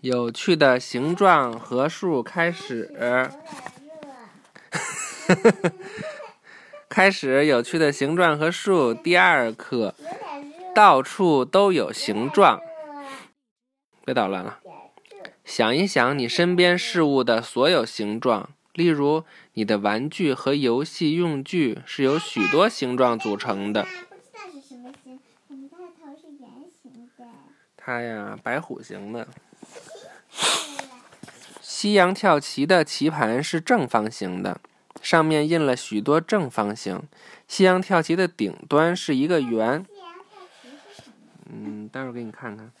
有趣的形状和数开始。开始有趣的形状和数。第二课，到处都有形状。别捣乱了。想一想你身边事物的所有形状，例如你的玩具和游戏用具是由许多形状组成的。它呀，白虎形的。西洋跳棋的棋盘是正方形的，上面印了许多正方形。西洋跳棋的顶端是一个圆。嗯，待会儿给你看看。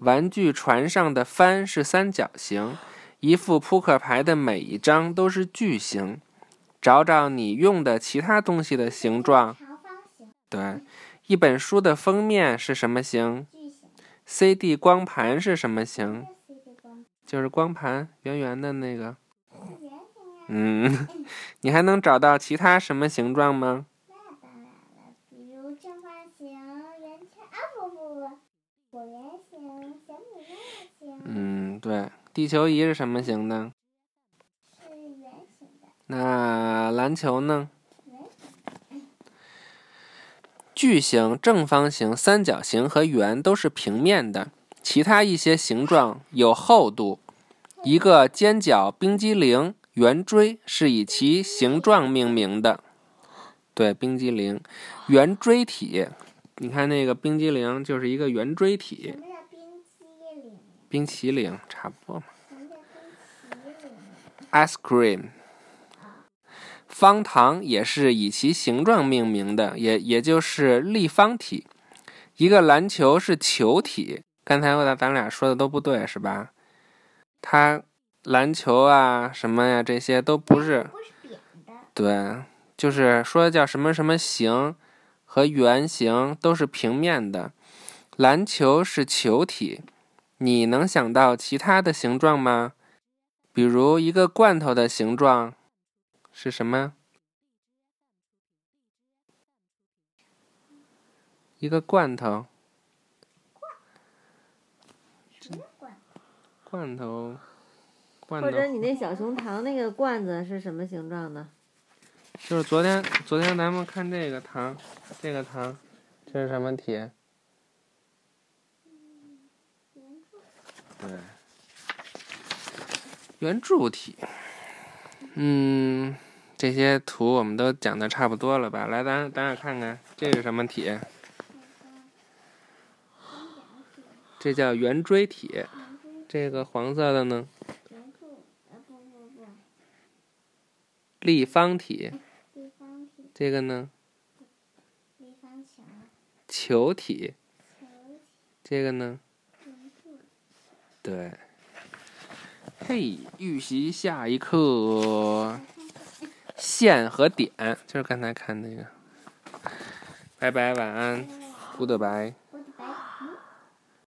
玩具船上的帆是三角形。一副扑克牌的每一张都是矩形。找找你用的其他东西的形状。对。一本书的封面是什么形？CD 光盘是什么形？就是光盘，圆圆的那个。嗯，你还能找到其他什么形状吗？了，比如正方形、圆圈啊，不不不，椭圆形、小米粒形。嗯，对，地球仪是什么形的？是圆形的。那篮球呢？矩形、正方形、三角形和圆都是平面的。其他一些形状有厚度。一个尖角冰激凌圆锥是以其形状命名的。对，冰激凌圆锥体。你看那个冰激凌就是一个圆锥体。冰激凌？冰淇淋差不多嘛。？Ice cream。方糖也是以其形状命名的，也也就是立方体。一个篮球是球体。刚才我咱俩说的都不对，是吧？它篮球啊什么呀，这些都不是。不是扁的。对，就是说叫什么什么形和圆形都是平面的。篮球是球体，你能想到其他的形状吗？比如一个罐头的形状是什么？一个罐头。罐头，罐头。或者你那小熊糖那个罐子是什么形状的？就是昨天，昨天咱们看这个糖，这个糖，这是什么体？对，圆柱体。嗯，这些图我们都讲的差不多了吧？来，咱咱俩看看，这是什么体？这叫圆锥体。这个黄色的呢？立方体。这个呢？球体。这个呢？对。嘿，预习下一课。线和点，就是刚才看那个。拜拜，晚安，Goodbye。